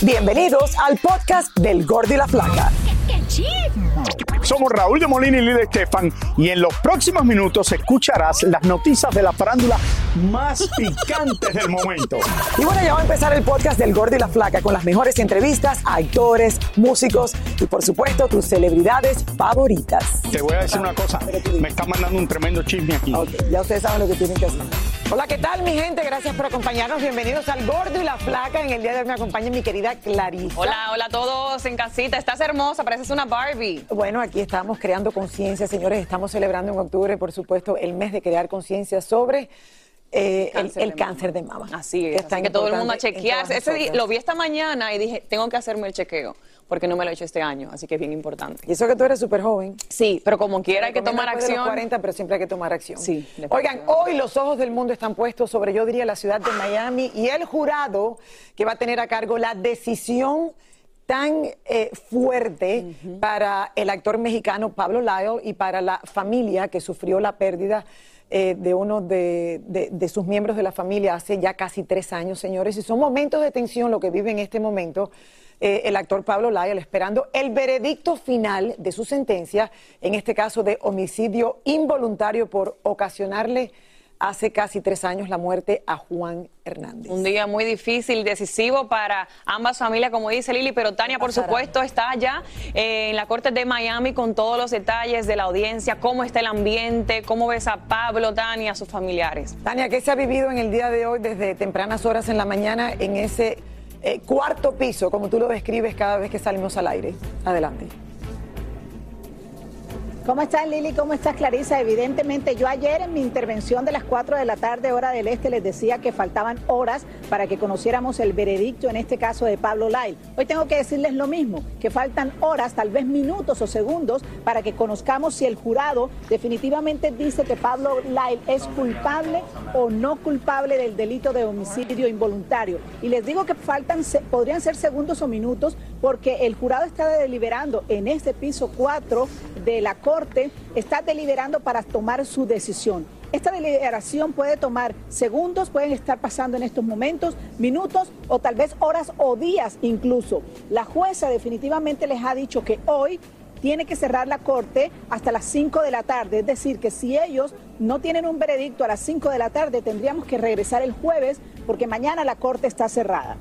Bienvenidos al podcast del Gordi la Flaca. Somos Raúl de Molina y Lidia Estefan y en los próximos minutos escucharás las noticias de la farándula más picantes del momento. Y bueno, ya va a empezar el podcast del Gordi y la Flaca con las mejores entrevistas a actores, músicos y por supuesto tus celebridades favoritas. Te voy a decir una cosa, me está mandando un tremendo chisme aquí. Ok, ya ustedes saben lo que tienen que hacer. Hola, ¿qué tal mi gente? Gracias por acompañarnos. Bienvenidos al Gordo y la Flaca. En el día de hoy me acompaña mi querida Clarisa. Hola, hola a todos en casita. Estás hermosa, pareces una Barbie. Bueno, aquí estamos creando conciencia, señores. Estamos celebrando en octubre, por supuesto, el mes de crear conciencia sobre eh, el, Cáncer el de cáncer de mama. Así es. Así que todo el mundo a chequearse. Ese día, lo vi esta mañana y dije, tengo que hacerme el chequeo, porque no me lo he hecho este año, así que es bien importante. Y eso que tú eres súper joven. Sí, pero como quiera hay que tomar de los acción. 40, pero siempre hay que tomar acción. Sí, Oigan, hoy los ojos del mundo están puestos sobre, yo diría, la ciudad de Miami y el jurado que va a tener a cargo la decisión tan eh, fuerte para el actor mexicano Pablo Lyle y para la familia que sufrió la pérdida eh, de uno de, de- de sus miembros de la familia hace ya casi tres años, señores. Y son momentos de tensión lo que vive en este momento eh, el actor Pablo Lyle esperando el veredicto final de su sentencia, en este caso de homicidio involuntario por ocasionarle hace casi tres años la muerte a Juan Hernández. Un día muy difícil, decisivo para ambas familias, como dice Lili, pero Tania, por supuesto, está allá eh, en la Corte de Miami con todos los detalles de la audiencia, cómo está el ambiente, cómo ves a Pablo, Tania, a sus familiares. Tania, ¿qué se ha vivido en el día de hoy desde tempranas horas en la mañana en ese eh, cuarto piso, como tú lo describes cada vez que salimos al aire? Adelante. ¿Cómo estás Lili? ¿Cómo estás Clarisa? Evidentemente yo ayer en mi intervención de las 4 de la tarde hora del este les decía que faltaban horas para que conociéramos el veredicto en este caso de Pablo Lyle. Hoy tengo que decirles lo mismo, que faltan horas, tal vez minutos o segundos para que conozcamos si el jurado definitivamente dice que Pablo Lyle es culpable o no culpable del delito de homicidio involuntario. Y les digo que faltan, podrían ser segundos o minutos porque el jurado está deliberando en este piso 4 de la Corte, está deliberando para tomar su decisión. Esta deliberación puede tomar segundos, pueden estar pasando en estos momentos, minutos o tal vez horas o días incluso. La jueza definitivamente les ha dicho que hoy tiene que cerrar la corte hasta las 5 de la tarde. Es decir, que si ellos no tienen un veredicto a las 5 de la tarde, tendríamos que regresar el jueves porque mañana la corte está cerrada.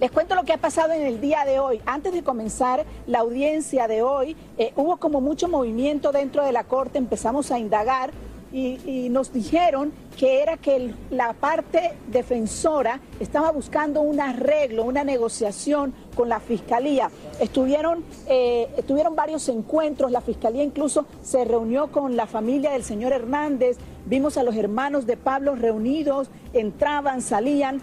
Les cuento lo que ha pasado en el día de hoy. Antes de comenzar la audiencia de hoy, eh, hubo como mucho movimiento dentro de la corte, empezamos a indagar y, nos dijeron que era que la parte defensora estaba buscando un arreglo, una negociación con la fiscalía. Estuvieron, eh, tuvieron varios encuentros, la fiscalía incluso se reunió con la familia del señor Hernández, vimos a los hermanos de Pablo reunidos, entraban, salían,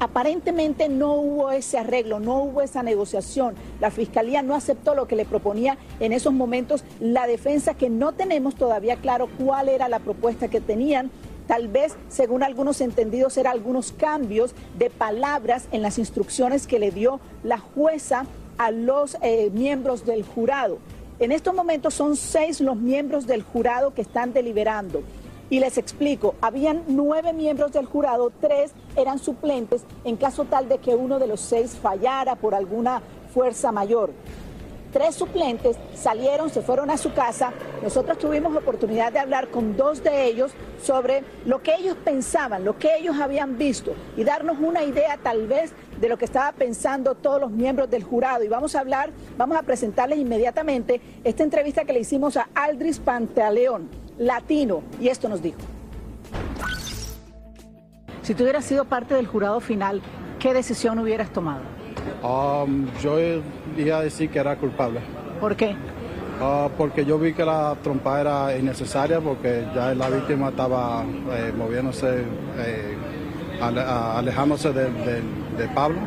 Aparentemente no hubo ese arreglo, no hubo esa negociación. La fiscalía no aceptó lo que le proponía en esos momentos la defensa, que no tenemos todavía claro cuál era la propuesta que tenían. tal vez, según algunos entendidos, eran algunos cambios de palabras en las instrucciones que le dio la jueza a los eh, miembros del jurado. En estos momentos son seis los miembros del jurado que están deliberando. Y les explico, habían nueve miembros del jurado, tres eran suplentes en caso tal de que uno de los seis fallara por alguna fuerza mayor tres suplentes salieron, se fueron a su casa. Nosotros tuvimos oportunidad de hablar con dos de ellos sobre lo que ellos pensaban, lo que ellos habían visto y darnos una idea tal vez de lo que estaba pensando todos los miembros del jurado. Y vamos a hablar, vamos a presentarles inmediatamente esta entrevista que le hicimos a Aldris Pantaleón, latino, y esto nos dijo. Si tú hubieras sido parte del jurado final, ¿qué decisión hubieras tomado? Um, yo iba a decir que era culpable. ¿Por qué? Uh, porque yo vi que la trompa era innecesaria porque ya la víctima estaba eh, moviéndose, eh, alejándose de, Pablo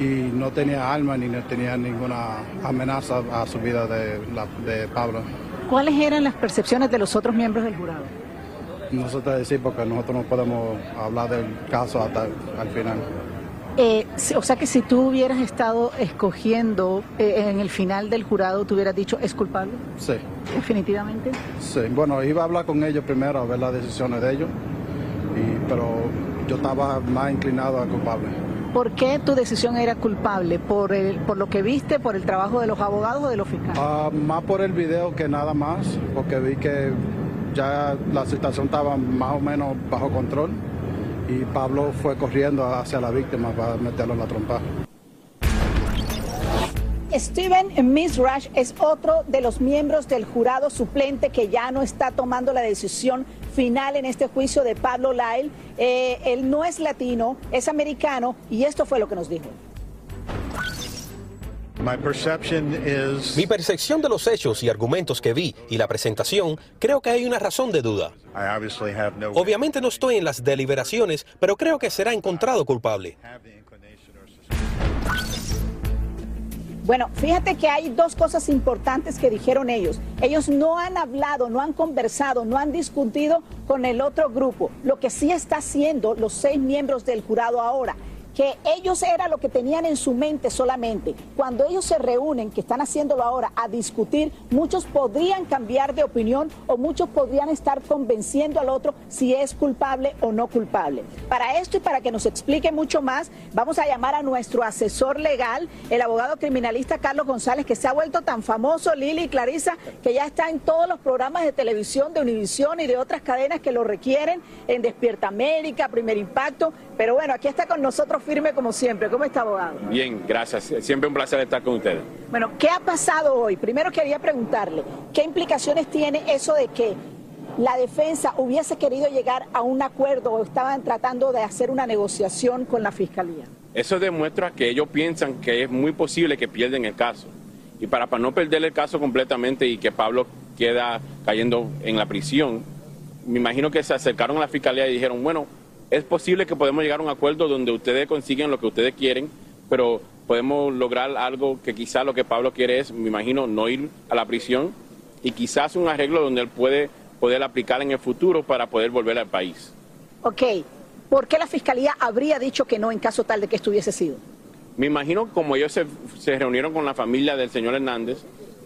y no tenía alma ni no tenía ninguna amenaza a su vida de, de Pablo. ¿Cuáles eran las percepciones de los otros miembros del jurado? No se te decir porque nosotros no podemos hablar del caso hasta el final. Eh, o sea que si tú hubieras estado escogiendo eh, en el final del jurado, ¿tú hubieras dicho es culpable? Sí. ¿Definitivamente? Sí, bueno, iba a hablar con ellos primero, a ver las decisiones de ellos, pero yo estaba más inclinado a culpable. ¿Por qué tu decisión era culpable? ¿Por, el, por lo que viste, por el trabajo de los abogados o de los fiscales? Ah, más por el video que nada más, porque vi que ya la situación estaba más o menos bajo control y Pablo fue corriendo hacia la víctima para meterlo en la trompa. Steven Misrash es otro de los miembros del jurado suplente que ya no está tomando la decisión final en este juicio de Pablo Lyle. Eh, él no es latino, es americano y esto fue lo que nos dijo. Mi percepción de los hechos y argumentos que vi y la presentación, creo que hay una razón de duda. Obviamente no estoy en las deliberaciones, pero creo que será encontrado culpable. Bueno, fíjate que hay dos cosas importantes que dijeron ellos. Ellos no han hablado, no han conversado, no han discutido con el otro grupo. Lo que sí está haciendo los seis miembros del jurado ahora que ellos era lo que tenían en su mente solamente. Cuando ellos se reúnen, que están haciéndolo ahora, a discutir, muchos podrían cambiar de opinión o muchos podrían estar convenciendo al otro si es culpable o no culpable. Para esto y para que nos explique mucho más, vamos a llamar a nuestro asesor legal, el abogado criminalista Carlos González, que se ha vuelto tan famoso, Lili y Clarisa, que ya está en todos los programas de televisión de Univisión y de otras cadenas que lo requieren, en Despierta América, Primer Impacto. Pero bueno, aquí está con nosotros firme como siempre. ¿Cómo está, abogado? Bien, gracias. Siempre un placer estar con ustedes. Bueno, ¿qué ha pasado hoy? Primero quería preguntarle, ¿qué implicaciones tiene eso de que la defensa hubiese querido llegar a un acuerdo o estaban tratando de hacer una negociación con la fiscalía? Eso demuestra que ellos piensan que es muy posible que pierden el caso. Y para, para no perder el caso completamente y que Pablo queda cayendo en la prisión, me imagino que se acercaron a la fiscalía y dijeron, bueno, es posible que podemos llegar a un acuerdo donde ustedes consiguen lo que ustedes quieren, pero podemos lograr algo que quizás lo que Pablo quiere es, me imagino, no ir a la prisión y quizás un arreglo donde él puede poder aplicar en el futuro para poder volver al país. Ok, ¿por qué la fiscalía habría dicho que no en caso tal de que estuviese sido? Me imagino como ellos se, se reunieron con la familia del señor Hernández,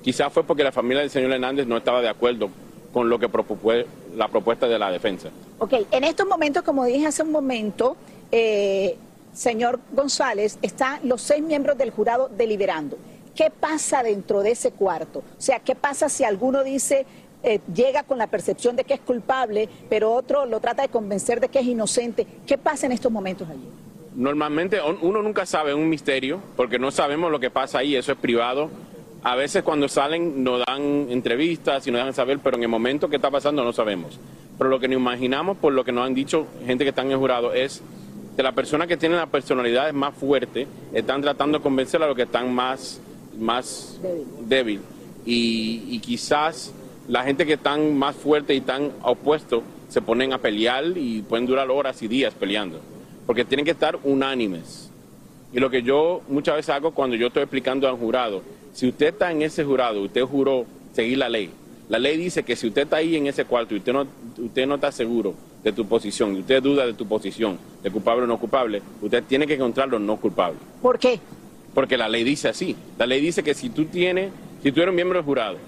quizás fue porque la familia del señor Hernández no estaba de acuerdo con lo que propone la propuesta de la defensa. Ok, en estos momentos, como dije hace un momento, eh, señor González, están los seis miembros del jurado deliberando. ¿Qué pasa dentro de ese cuarto? O sea, ¿qué pasa si alguno dice, eh, llega con la percepción de que es culpable, pero otro lo trata de convencer de que es inocente? ¿Qué pasa en estos momentos allí? Normalmente uno nunca sabe, un misterio, porque no sabemos lo que pasa ahí, eso es privado a veces cuando salen nos dan entrevistas y nos dan saber, pero en el momento que está pasando no sabemos. Pero lo que nos imaginamos, por lo que nos han dicho gente que está en el jurado, es que las personas que tienen la personalidad más fuerte están tratando de convencer a los que están más, más débil. Y, quizás la gente que están más fuerte y tan opuesto se ponen a pelear y pueden durar horas y días peleando. Porque tienen que estar unánimes. Y lo que yo muchas veces hago cuando yo estoy explicando al jurado, si usted está en ese jurado, usted juró seguir la ley. La ley dice que si usted está ahí en ese cuarto y usted no, usted no está seguro de tu posición y usted duda de tu posición, de culpable o no culpable, usted tiene que encontrarlo no culpable. ¿Por qué? Porque la ley dice así. La ley dice que si tú tienes, si tú eres un miembro del jurado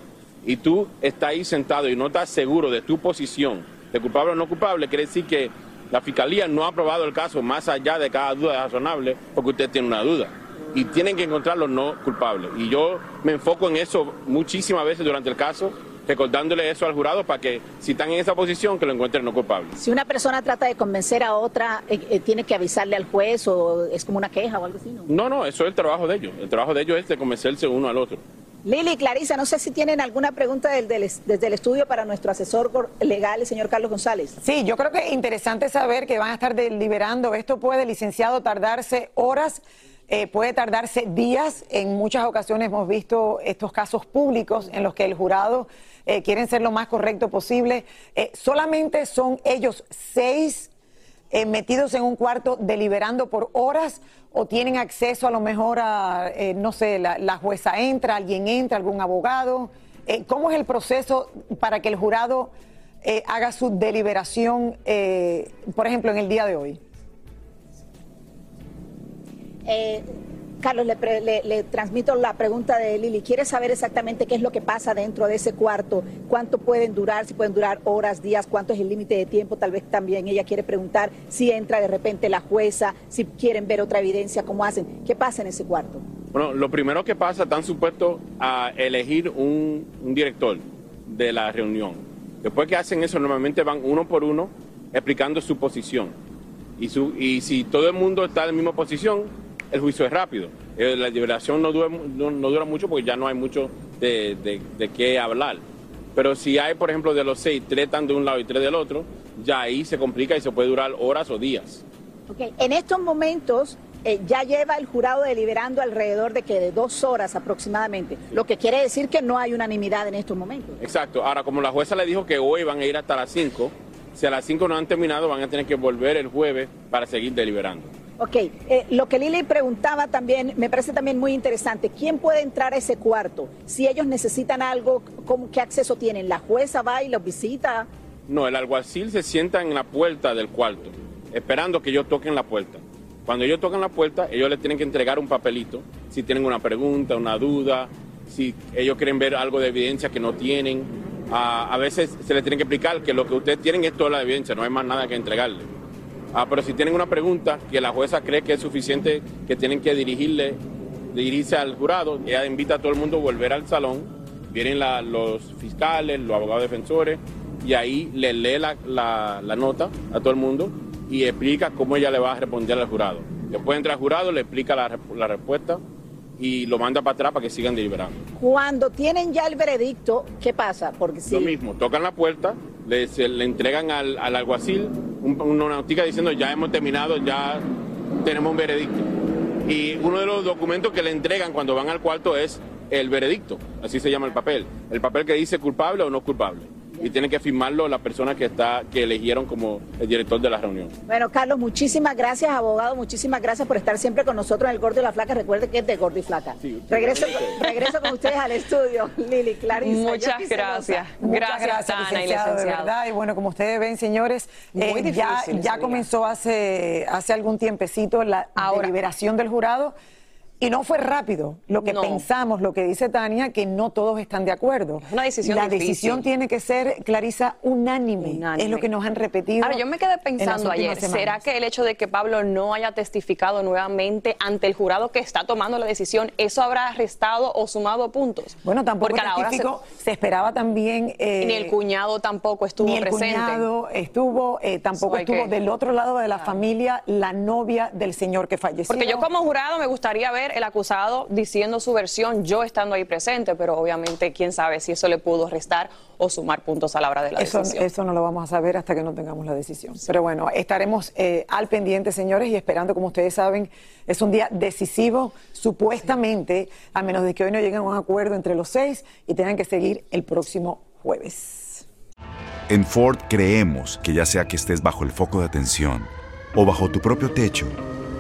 y tú estás ahí sentado y no estás seguro de tu posición, de culpable o no culpable, quiere decir que la fiscalía no ha aprobado el caso más allá de cada duda razonable porque usted tiene una duda. Y tienen que encontrarlo no culpable. Y yo me enfoco en eso muchísimas veces durante el caso recordándole eso al jurado para que si están en esa posición que lo encuentren no culpable. Si una persona trata de convencer a otra, eh, eh, ¿tiene que avisarle al juez o es como una queja o algo así? ¿no? no, no, eso es el trabajo de ellos. El trabajo de ellos es de convencerse uno al otro. Lili, Clarisa, no sé si tienen alguna pregunta desde el estudio para nuestro asesor legal, el señor Carlos González. Sí, yo creo que es interesante saber que van a estar deliberando. Esto puede, licenciado, tardarse horas. Eh, puede tardarse días. En muchas ocasiones hemos visto estos casos públicos en los que el jurado eh, quieren ser lo más correcto posible. Eh, solamente son ellos seis eh, metidos en un cuarto deliberando por horas o tienen acceso a lo mejor a, no sé, la, jueza entra, alguien entra, algún abogado. ¿Cómo es el proceso para que el jurado haga su deliberación, por ejemplo, en el día de hoy? Carlos, le, transmito la pregunta de Lili. ¿Quiere saber exactamente qué es lo que pasa dentro de ese cuarto? ¿Cuánto pueden durar? Si pueden durar horas, días, cuánto es el límite de tiempo. Tal vez también ella quiere preguntar si entra de repente la jueza, si quieren ver otra evidencia, cómo hacen. ¿Qué pasa en ese cuarto? Bueno, lo primero que pasa, están supuestos a elegir un, director de la reunión. Después que hacen eso, normalmente van uno por uno explicando su posición. Y, su, y si todo el mundo está en la misma posición, el juicio es rápido. Eh, la liberación no dura, no, dura, mucho porque ya no hay mucho de, qué hablar. Pero si hay, por ejemplo, de los seis, tres están de un lado y tres del otro, ya ahí se complica y se puede durar horas o días. Okay. En estos momentos eh, ya lleva el jurado deliberando alrededor de que de dos horas aproximadamente, lo que quiere decir que no hay unanimidad en estos momentos. Exacto. Ahora, como la jueza le dijo que hoy van a ir hasta las cinco, si a las cinco no han terminado, van a tener que volver el jueves para seguir deliberando. Ok, eh, lo que Lili preguntaba también, me parece también muy interesante. ¿Quién puede entrar a ese cuarto? Si ellos necesitan algo, ¿qué acceso tienen? ¿La jueza va y los visita? No, el alguacil se sienta en la puerta del cuarto, esperando que ellos toquen la puerta. Cuando ellos tocan la puerta, ellos les tienen que entregar un papelito, si tienen una pregunta, una duda, si ellos quieren ver algo de evidencia que no tienen. a veces se les tiene que explicar que lo que ustedes tienen es toda la evidencia, no hay más nada que entregarle. Ah, pero si tienen una pregunta que la jueza cree que es suficiente, que tienen que dirigirle, dirigirse al jurado, ella invita a todo el mundo a volver al salón, vienen los fiscales, los abogados defensores, y ahí le lee la, nota a todo el mundo y explica cómo ella le va a responder al jurado. Después entra al jurado, le explica la, respuesta y lo manda para atrás para que sigan deliberando. Cuando tienen ya el veredicto, ¿qué pasa? Porque si... Lo mismo, tocan la puerta, le, le entregan al, al alguacil una noticia diciendo ya hemos terminado, ya tenemos un veredicto. Y uno de los documentos que le entregan cuando van al cuarto es el veredicto, así se llama el papel, el papel que dice culpable o no culpable y tiene que firmarlo la persona que está que eligieron como el director de la reunión. Bueno, Carlos, muchísimas gracias, abogado, muchísimas gracias por estar siempre con nosotros en el Gordo y la Flaca. Recuerde que es de Gordo y Flaca. regreso, regreso con ustedes al estudio, Lili, Clarisa. Muchas gracias. Muchas gracias, licenciado, de verdad. Y bueno, como ustedes ven, señores, eh, ya, ya comenzó hace, hace algún tiempecito la deliberación del jurado. Y no fue rápido. Lo que pensamos, lo que dice Tania, que no todos están de acuerdo. una decisión La decisión tiene que ser, Clarisa, unánime. Es lo que nos han repetido. Ahora, yo me quedé pensando ayer, ¿será que el hecho de que Pablo no haya testificado nuevamente ante el jurado que está tomando la decisión, eso habrá restado o sumado puntos? Bueno, tampoco Porque se... esperaba también... Eh, ni el cuñado tampoco estuvo ni el cuñado estuvo, eh, tampoco estuvo del otro lado de la familia la novia del señor que falleció. Porque yo como jurado me gustaría ver el acusado diciendo su versión, yo estando ahí presente, pero obviamente quién sabe si eso le pudo restar o sumar puntos a la hora de la eso, decisión. Eso no lo vamos a saber hasta que no tengamos la decisión. Pero bueno, estaremos eh, al pendiente, señores, y esperando, como ustedes saben, es un día decisivo, supuestamente, a menos de que hoy no lleguen a un acuerdo entre los seis y tengan que seguir el próximo jueves. En Ford creemos que ya sea que estés bajo el foco de atención o bajo tu propio techo,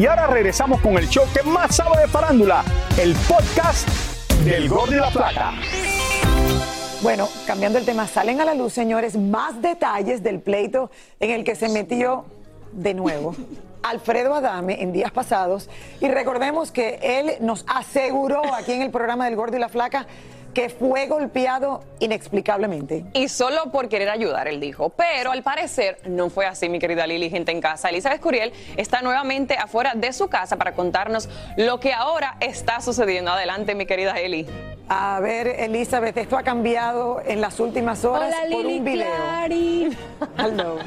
Y ahora regresamos con el show que más sabe de farándula, el podcast del Gol de la Plata. Bueno, cambiando el tema, salen a la luz, señores, más detalles del pleito en el que se metió de nuevo Alfredo Adame en días pasados. Y recordemos que él nos aseguró aquí en el programa del Gordo y la Flaca que fue golpeado inexplicablemente. Y solo por querer ayudar, él dijo. Pero al parecer no fue así, mi querida Lili, gente en casa. Elizabeth Curiel está nuevamente afuera de su casa para contarnos lo que ahora está sucediendo. Adelante, mi querida Eli. A ver, Elizabeth, esto ha cambiado en las últimas horas Hola, por Lili un video. Clary. Hello.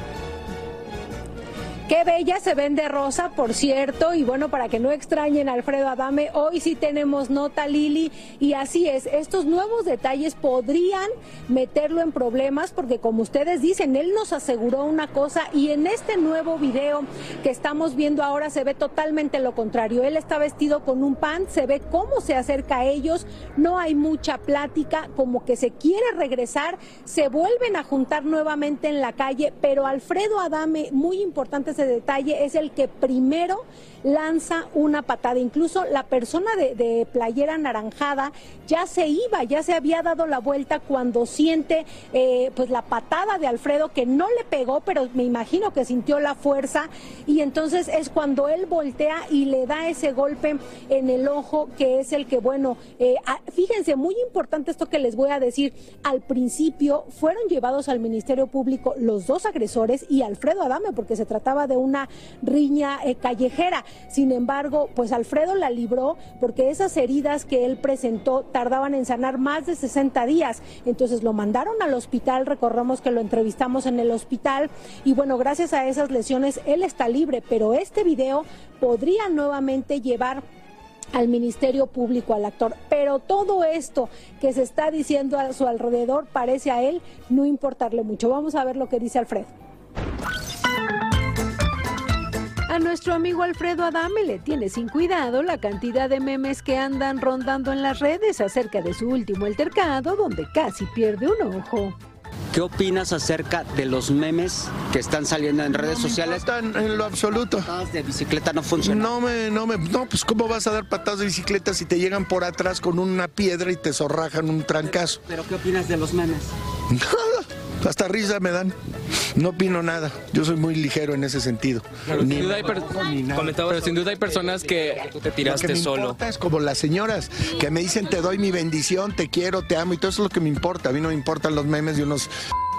Qué bella se vende rosa, por cierto, y bueno, para que no extrañen a Alfredo Adame, hoy sí tenemos nota Lili, y así es, estos nuevos detalles podrían meterlo en problemas, porque como ustedes dicen, él nos aseguró una cosa, y en este nuevo video que estamos viendo ahora se ve totalmente lo contrario, él está vestido con un pan, se ve cómo se acerca a ellos, no hay mucha plática, como que se quiere regresar, se vuelven a juntar nuevamente en la calle, pero Alfredo Adame, muy importante ese detalle, es el que primero lanza una patada. Incluso la persona de, playera naranjada ya se iba, ya se había dado la vuelta cuando siente eh, pues la patada de Alfredo que no le pegó, pero me imagino que sintió la fuerza y entonces es cuando él voltea y le da ese golpe en el ojo que es el que, bueno, eh, ah, fíjense, muy importante esto que les voy a decir. Al principio fueron llevados al Ministerio Público los dos agresores y Alfredo Adame porque se de una riña eh, callejera. Sin embargo, pues Alfredo la libró porque esas heridas que él presentó tardaban en sanar más de 60 días. Entonces lo mandaron al hospital, recordamos que lo entrevistamos en el hospital y bueno, gracias a esas lesiones él está libre, pero este video podría nuevamente llevar al Ministerio Público, al actor. Pero todo esto que se está diciendo a su alrededor parece a él no importarle mucho. Vamos a ver lo que dice Alfredo. A nuestro amigo Alfredo Adame le tiene sin cuidado la cantidad de memes que andan rondando en las redes acerca de su último altercado, donde casi pierde un ojo. ¿Qué opinas acerca de los memes que están saliendo en redes sociales? en lo absoluto. Patadas de bicicleta no funcionan. No me, no me, no, pues cómo vas a dar patadas de bicicleta si te llegan por atrás con una piedra y te zorrajan un trancazo. ¿Pero qué opinas de los memes? Hasta risa me dan. No opino nada. Yo soy muy ligero en ese sentido. Pero Ni- sin, duda hay per- pero sin duda hay personas que tú te Lo tiraste que me solo. importa es como las señoras que me dicen te doy mi bendición, te quiero, te amo y todo eso es lo que me importa. A mí no me importan los memes de unos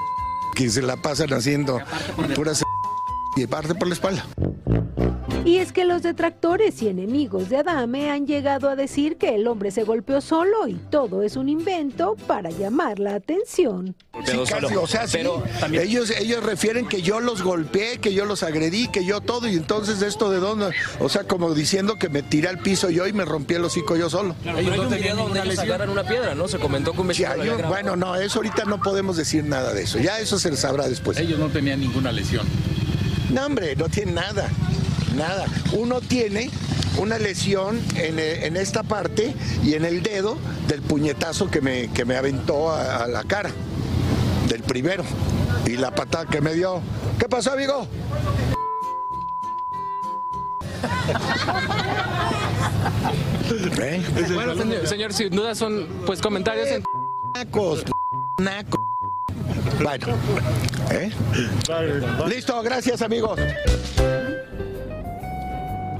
que se la pasan haciendo puras y parte por la espalda. Y es que los detractores y enemigos de Adame han llegado a decir que el hombre se golpeó solo y todo es un invento para llamar la atención. Sí, casi, o sea, sí. ellos, ellos refieren que yo los golpeé, que yo los agredí, que yo todo, y entonces esto de dónde, o sea, como diciendo que me tiré al piso yo y me rompí el hocico yo solo. ellos no tenían donde ellos agarran una piedra, ¿no? Se comentó que un Sí, grabado. bueno, no, eso ahorita no podemos decir nada de eso. Ya eso se les sabrá después. Ellos no tenían ninguna lesión. No, hombre, no tiene nada. Nada. Uno tiene una lesión en, eh, en esta parte y en el dedo del puñetazo que me, que me aventó a, a la cara. Del primero. Y la patada que me dio. ¿Qué pasó, amigo? ¿Eh? Bueno, señor, señor, sin duda son pues comentarios en... Nacos, naco. Bueno, ¿eh? Listo, gracias amigos.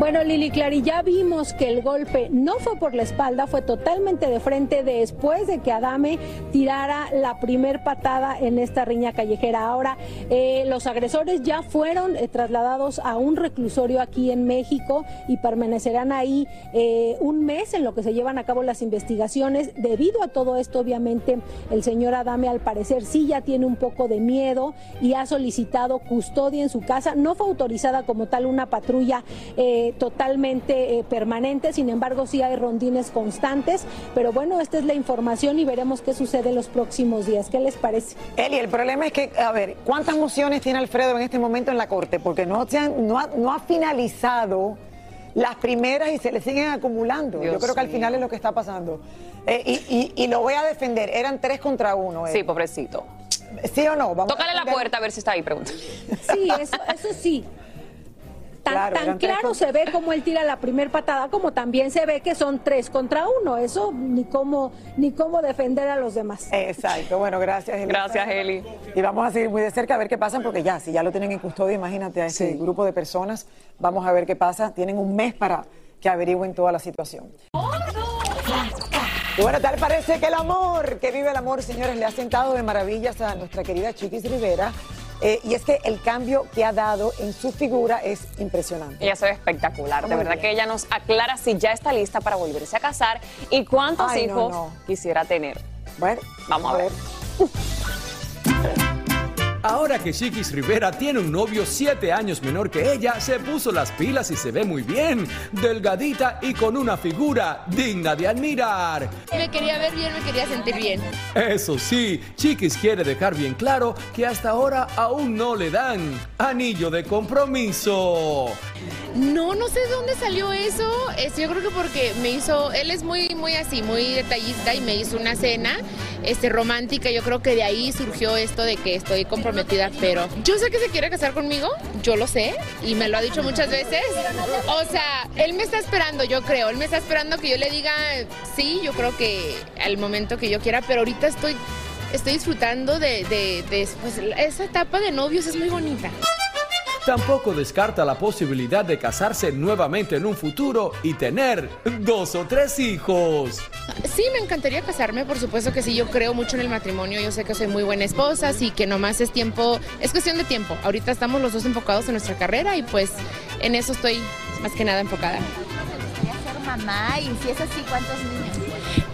Bueno, Lili Clary, ya vimos que el golpe no fue por la espalda, fue totalmente de frente después de que Adame tirara la primer patada en esta riña callejera. Ahora, eh, los agresores ya fueron eh, trasladados a un reclusorio aquí en México y permanecerán ahí eh, un mes en lo que se llevan a cabo las investigaciones. Debido a todo esto, obviamente, el señor Adame al parecer sí ya tiene un poco de miedo y ha solicitado custodia en su casa. No fue autorizada como tal una patrulla. Totalmente eh, permanente, sin embargo sí hay rondines constantes, pero bueno, esta es la información y veremos qué sucede en los próximos días. ¿Qué les parece? Eli, el problema es que, a ver, ¿cuántas mociones tiene Alfredo en este momento en la Corte? Porque no, se han- no, ha, no ha finalizado las primeras y se le siguen acumulando. Yo creo que al final es lo que está pasando. Eh, y, y- y lo voy a defender, eran tres contra uno. Sí, pobrecito. ¿Sí o no? Vamos Tócale la puerta a ver si está ahí, pregunta. Sí, eso, eso sí. Tan, Claro, tan claro contra- se ve como él tira la primer patada, como también se ve que son tres contra uno. Eso ni cómo, ni cómo defender a los demás. Exacto, bueno, gracias, Eli. Gracias, Eli. Y vamos a seguir muy de cerca a ver qué pasa, porque ya, si ya lo tienen en custodia, imagínate a ese grupo de personas, vamos a ver qué pasa. Tienen un mes para que averigüen toda la situación. Y bueno, tal parece que el amor, que vive el amor, señores, le ha sentado de maravillas a nuestra querida Chiquis Rivera. Eh, y es que el cambio que ha dado en su figura es impresionante. Ella se ve espectacular. De verdad bien. que ella nos aclara si ya está lista para volverse a casar y cuántos Ay, hijos no. quisiera tener. Bueno, vamos a ver. Ahora que Chiquis Rivera tiene un novio siete años menor que ella, se puso las pilas y se ve muy bien, delgadita y con una figura digna de admirar. Me quería ver bien, me quería sentir bien. Eso sí, Chiquis quiere dejar bien claro que hasta ahora aún no le dan anillo de compromiso. No, no sé de dónde salió eso. Es, yo creo que porque me hizo, él es muy, muy así, muy detallista y me hizo una cena, este, romántica. Yo creo que de ahí surgió esto de que estoy comprometida, pero yo sé que se quiere casar conmigo, yo lo sé y me lo ha dicho muchas veces. O sea, él me está esperando, yo creo, él me está esperando que yo le diga sí, yo creo que al momento que yo quiera, pero ahorita estoy, estoy disfrutando de, de, de pues, esa etapa de novios, es muy bonita. Tampoco descarta la posibilidad de casarse nuevamente en un futuro y tener dos o tres hijos. Sí, me encantaría casarme, por supuesto que sí, yo creo mucho en el matrimonio, yo sé que soy muy buena esposa, así que nomás es tiempo, es cuestión de tiempo. Ahorita estamos los dos enfocados en nuestra carrera y pues en eso estoy más que nada enfocada. ser mamá y si es así, ¿cuántos niños?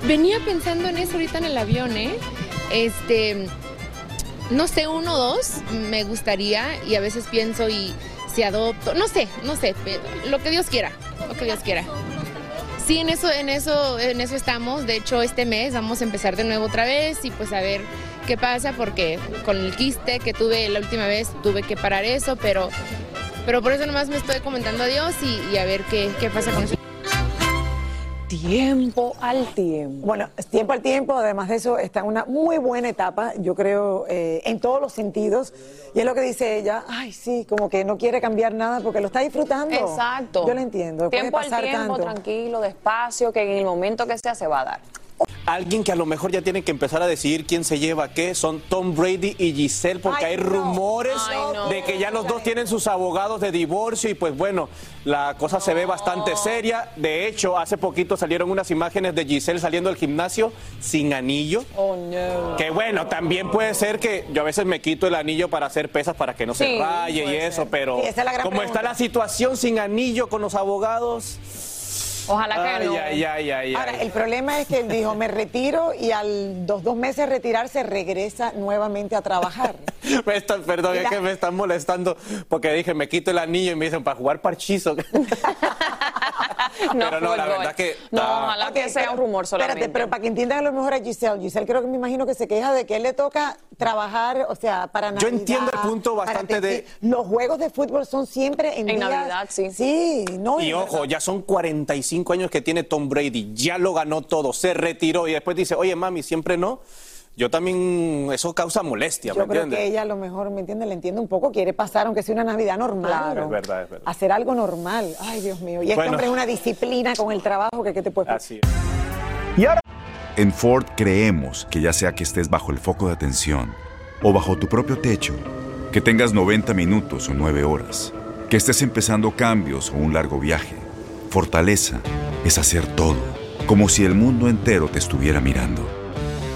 Venía pensando en eso ahorita en el avión, ¿eh? Este, no sé, uno o dos me gustaría y a veces pienso y si adopto, no sé, no sé, lo que Dios quiera, lo que Dios quiera. Sí, en eso, en eso, en eso estamos. De hecho, este mes vamos a empezar de nuevo otra vez y pues a ver qué pasa, porque con el quiste que tuve la última vez tuve que parar eso, pero, pero por eso nomás me estoy comentando a Dios y, y a ver qué, qué pasa con eso. Tiempo al tiempo. Bueno, tiempo al tiempo, además de eso, está en una muy buena etapa, yo creo, eh, en todos los sentidos. Y es lo que dice ella, ay, sí, como que no quiere cambiar nada porque lo está disfrutando. Exacto. Yo lo entiendo. puede Tiempo al pasar tiempo, tanto. tranquilo, despacio, que en el momento que sea se va a dar. Alguien que a lo mejor ya tiene que empezar a decidir quién se lleva qué son Tom Brady y Giselle, porque Ay, hay no. rumores Ay, no. de que ya los dos tienen sus abogados de divorcio y pues bueno, la cosa se ve bastante seria. De hecho, hace poquito salieron unas imágenes de Giselle saliendo del gimnasio sin anillo. Oh, no. Que bueno, también puede ser que yo a veces me quito el anillo para hacer pesas para que no Sí, se raye y eso, ser. pero Sí, es como pregunta. está la situación sin anillo con los abogados. Ojalá que ay, no. Ay, ay, ay, Ahora, ay. el problema es que él dijo, me retiro y al dos, dos meses de retirarse regresa nuevamente a trabajar. Me están- perdón, Mira. es que me están molestando porque dije, me quito el anillo y me dicen, para jugar parchizo. pero no, la verdad que... No, ojalá que sea pero- un rumor solamente. Espérate, pero para que entiendan a lo mejor a Giselle, Giselle creo que me imagino que se queja de que él le toca trabajar, o sea, para Navidad. Yo entiendo el punto bastante de-. Los juegos de fútbol son siempre en, En días- Navidad, sí. Sí, no. Y ojo, verdad. ya son 45 años que tiene Tom Brady, ya lo ganó todo, se retiró y después dice, oye mami, siempre no. Yo también, eso causa molestia, ¿me Yo creo entiendes? que ella a lo mejor, ¿me entiende? Le entiende un poco, quiere pasar, aunque sea una Navidad normal. Es verdad, es verdad. Hacer algo normal. Ay, Dios mío. Y este Bueno. hombre es una disciplina con el trabajo que, que te puede Así Y ahora En Ford creemos que ya sea que estés bajo el foco de atención o bajo tu propio techo, que tengas 90 minutos o 9 horas, que estés empezando cambios o un largo viaje, fortaleza es hacer todo, como si el mundo entero te estuviera mirando.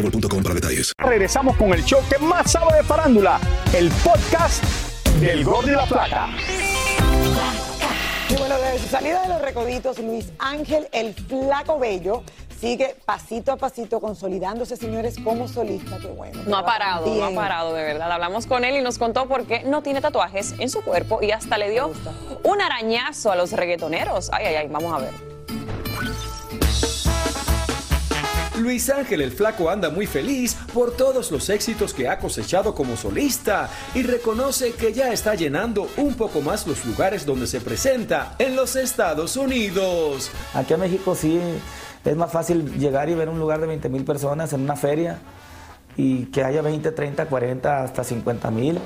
boostmobile.com para detalles. regresamos con el show que más sabe de farándula, el podcast del Gol de la Plata. Y bueno, desde su salida de los recoditos, Luis Ángel, el flaco bello, sigue pasito a pasito consolidándose, señores, como solista. Qué bueno. No ha parado, no ha parado, de verdad. Hablamos con él y nos contó por qué no tiene tatuajes en su cuerpo y hasta le dio un arañazo a los reggaetoneros. Ay, ay, ay, vamos a ver. Luis Ángel el Flaco anda muy feliz por todos los éxitos que ha cosechado como solista y reconoce que ya está llenando un poco más los lugares donde se presenta en los Estados Unidos. Aquí en México sí es más fácil llegar y ver un lugar de 20 mil personas en una feria y que haya 20, 30, 40, hasta 50 mil.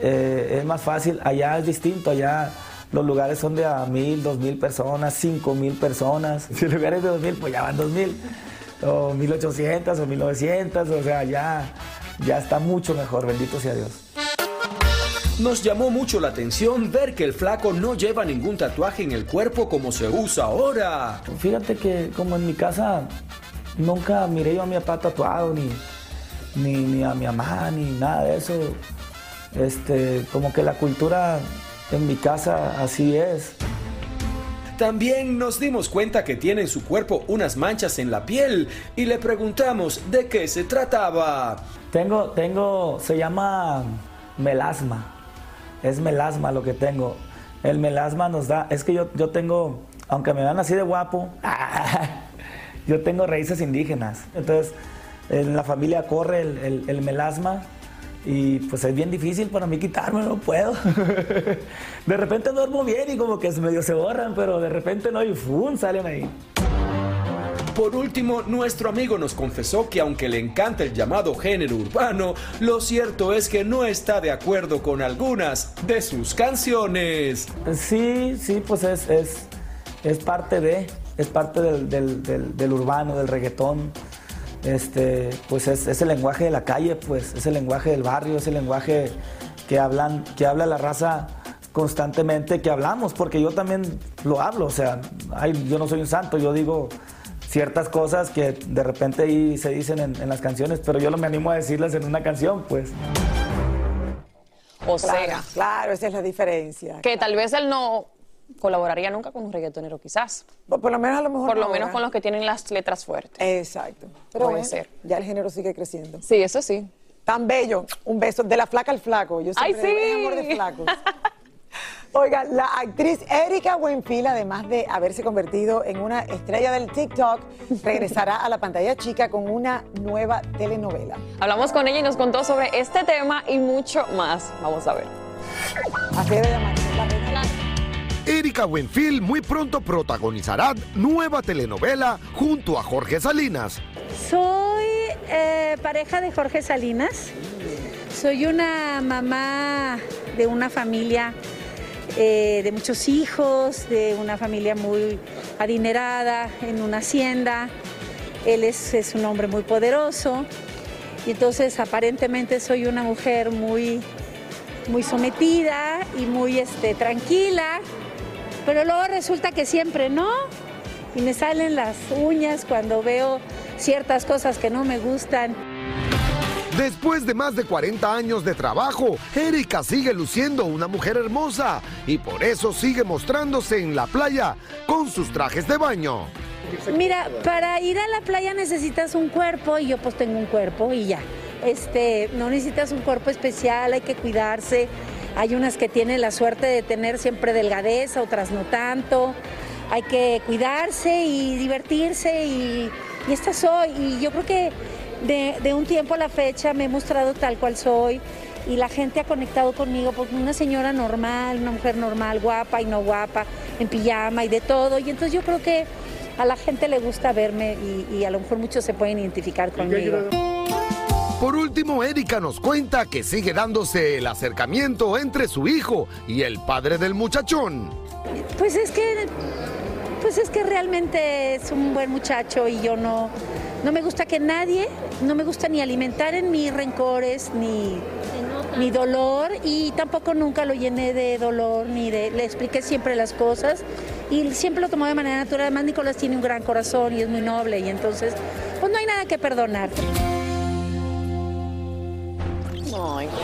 Eh, es más fácil, allá es distinto, allá los lugares son de a mil, dos mil personas, cinco mil personas. Si el lugar es de dos mil, pues ya van dos mil, o 1800 o 1900, o sea, ya, ya está mucho mejor, bendito sea Dios. Nos llamó mucho la atención ver que el flaco no lleva ningún tatuaje en el cuerpo como se usa ahora. Fíjate que como en mi casa nunca miré yo a mi papá tatuado, ni, ni, ni a mi mamá, ni nada de eso. Este, como que la cultura en mi casa así es. También nos dimos cuenta que tiene en su cuerpo unas manchas en la piel y le preguntamos de qué se trataba. Tengo, tengo, se llama melasma. Es melasma lo que tengo. El melasma nos da, es que yo, yo tengo, aunque me vean así de guapo, yo tengo raíces indígenas. Entonces, en la familia corre el melasma y pues es bien difícil para mí quitarme, no puedo. De repente duermo bien y como que medio se borran, pero de repente no y ¡fum! salen ahí. Por último, nuestro amigo nos confesó que aunque le encanta el llamado género urbano, lo cierto es que no está de acuerdo con algunas de sus canciones. Sí, sí, pues es, es, es parte de, es parte del, del- del- del urbano, del reggaetón. Este, pues es, es el lenguaje de la calle, pues, es el lenguaje del barrio, es el lenguaje que hablan, que habla la raza constantemente, que hablamos, porque yo también lo hablo, o sea, ay, yo no soy un santo, yo digo ciertas cosas que de repente ahí se dicen en, en las canciones, pero yo no me animo a decirlas en una canción, pues. O Claro, sea, claro, esa es la diferencia. que tal vez él no colaboraría nunca con un reggaetonero, quizás. Por, lo menos a lo mejor Por lo no menos con los que tienen las letras fuertes. Exacto. Pero Puede bueno, ser. ya el género sigue creciendo. Sí, eso sí. Tan bello. Un beso de la flaca al flaco. Yo ¡Ay, siempre sí! es amor de flacos. Oiga, la actriz Erika Buenfil, además de haberse convertido en una estrella del TikTok, regresará a la pantalla chica con una nueva telenovela. Hablamos con ella y nos contó sobre este tema y mucho más. Vamos a ver. Así llamarse, la. Erika Buenfil muy pronto protagonizará nueva telenovela junto a Jorge Salinas. Soy eh, pareja de Jorge Salinas. Soy una mamá de una familia eh, de muchos hijos, de una familia muy adinerada, en una hacienda. Él es, es un hombre muy poderoso y entonces aparentemente soy una mujer muy, muy sometida y muy este, tranquila, pero luego resulta que siempre no. Y me salen las uñas cuando veo ciertas cosas que no me gustan. Después de más de 40 años de trabajo, Erika sigue luciendo una mujer hermosa y por eso sigue mostrándose en la playa con sus trajes de baño. Mira, para ir a la playa necesitas un cuerpo y yo pues tengo un cuerpo y ya. Este, no necesitas un cuerpo especial, hay que cuidarse. Hay unas que tienen la suerte de tener siempre delgadez, otras no tanto. Hay que cuidarse y divertirse y, y esta soy. Y yo creo que de, de un tiempo a la fecha me he mostrado tal cual soy y la gente ha conectado conmigo porque una señora normal, una mujer normal, guapa y no guapa, en pijama y de todo. Y entonces yo creo que a la gente le gusta verme y, y a lo mejor muchos se pueden identificar conmigo. Por último, Erika nos cuenta que sigue dándose el acercamiento entre su hijo y el padre del muchachón. Pues es que, pues es que realmente es un buen muchacho y yo no, no me gusta que nadie, no me gusta ni alimentar en mí rencores ni, ni dolor y tampoco nunca lo llené de dolor ni de, le expliqué siempre las cosas y siempre lo tomó de manera natural. Además Nicolás tiene un gran corazón y es muy noble y entonces pues no hay nada que perdonar.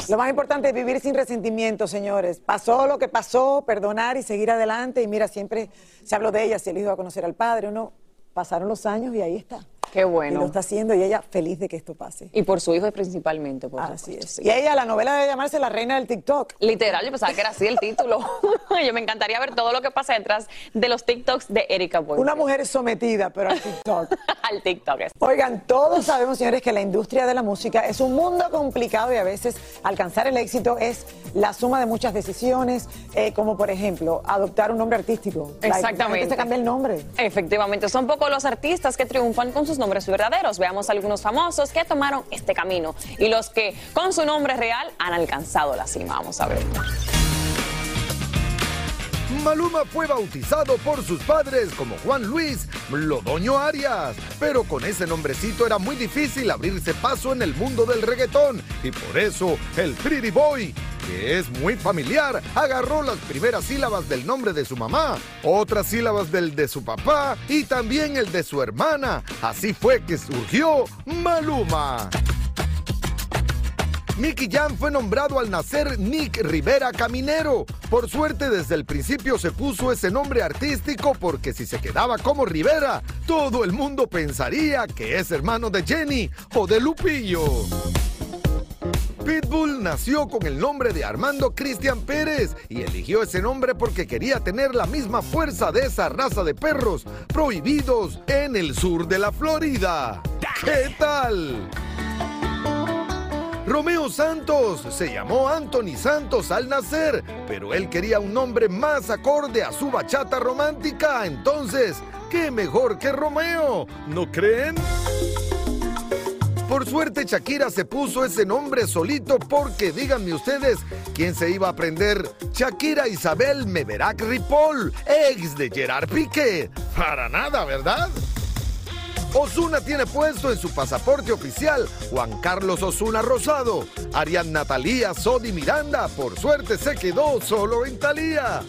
Lo más importante es vivir sin resentimiento, señores. Pasó lo que pasó, perdonar y seguir adelante. Y mira, siempre se habló de ella, si el hijo va a conocer al padre o no. Pasaron los años y ahí está. Qué Y bueno. lo está haciendo y ella feliz de que esto pase. Y por su hijo principalmente, por Así supuesto, es. Y ella, la novela debe llamarse La Reina del TikTok. Literal, yo pensaba que era así el título. yo me encantaría ver todo lo que pasa detrás de los TikToks de Erika Boy. Una mujer sometida, pero al TikTok. al TikTok. es. Oigan, todos sabemos, señores, que la industria de la música es un mundo complicado y a veces alcanzar el éxito es la suma de muchas decisiones, eh, como por ejemplo, adoptar un nombre artístico. La Exactamente. se cambia el nombre. Efectivamente, son pocos los artistas que triunfan con sus nombres verdaderos. Veamos algunos famosos que tomaron este camino y los que con su nombre real han alcanzado la cima. Vamos a ver. Maluma fue bautizado por sus padres como Juan Luis Lodoño Arias, pero con ese nombrecito era muy difícil abrirse paso en el mundo del reggaetón y por eso el Pretty Boy, es muy familiar, agarró las primeras sílabas del nombre de su mamá, otras sílabas del de su papá y también el de su hermana. Así fue que surgió Maluma. Nicky Jam fue nombrado al nacer Nick Rivera Caminero. Por suerte, desde el principio se puso ese nombre artístico porque si se quedaba como Rivera, todo el mundo pensaría que es hermano de Jenny o de Lupillo. Pitbull nació con el nombre de Armando Cristian Pérez y eligió ese nombre porque quería tener la misma fuerza de esa raza de perros prohibidos en el sur de la Florida. ¿Qué tal? Romeo Santos se llamó Anthony Santos al nacer, pero él quería un nombre más acorde a su bachata romántica. Entonces, ¿qué mejor que Romeo? ¿No creen? Por suerte Shakira se puso ese nombre solito porque díganme ustedes quién se iba a aprender. Shakira Isabel Meverac Ripoll, ex de Gerard Piqué. Para nada, ¿verdad? Osuna tiene puesto en su pasaporte oficial Juan Carlos Osuna Rosado. Ariadna Talía Sodi Miranda, por suerte se quedó solo en Talía.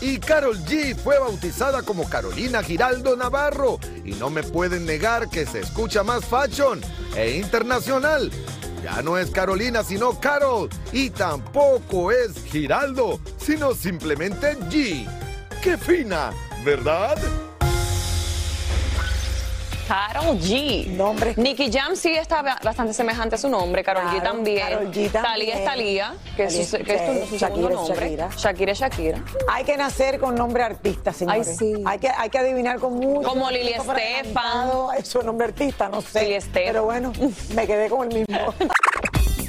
Y Carol G fue bautizada como Carolina Giraldo Navarro. Y no me pueden negar que se escucha más fashion e internacional. Ya no es Carolina, sino Carol. Y tampoco es Giraldo, sino simplemente G. ¡Qué fina! ¿Verdad? Carol G. Nombre. Nicky Jam sí está ba- bastante semejante a su nombre. Carol G también. Karol G también. Talía es Talía, que es, su, que es segundo nombre. Shakira. Shakira es Shakira. Hay que nacer con nombre artista, señores. Ay, sí. Hay que, hay que adivinar con mucho. Como Lili Estefan. Es su nombre artista, no sé. Lili Estefan. Pero bueno, me quedé con el mismo.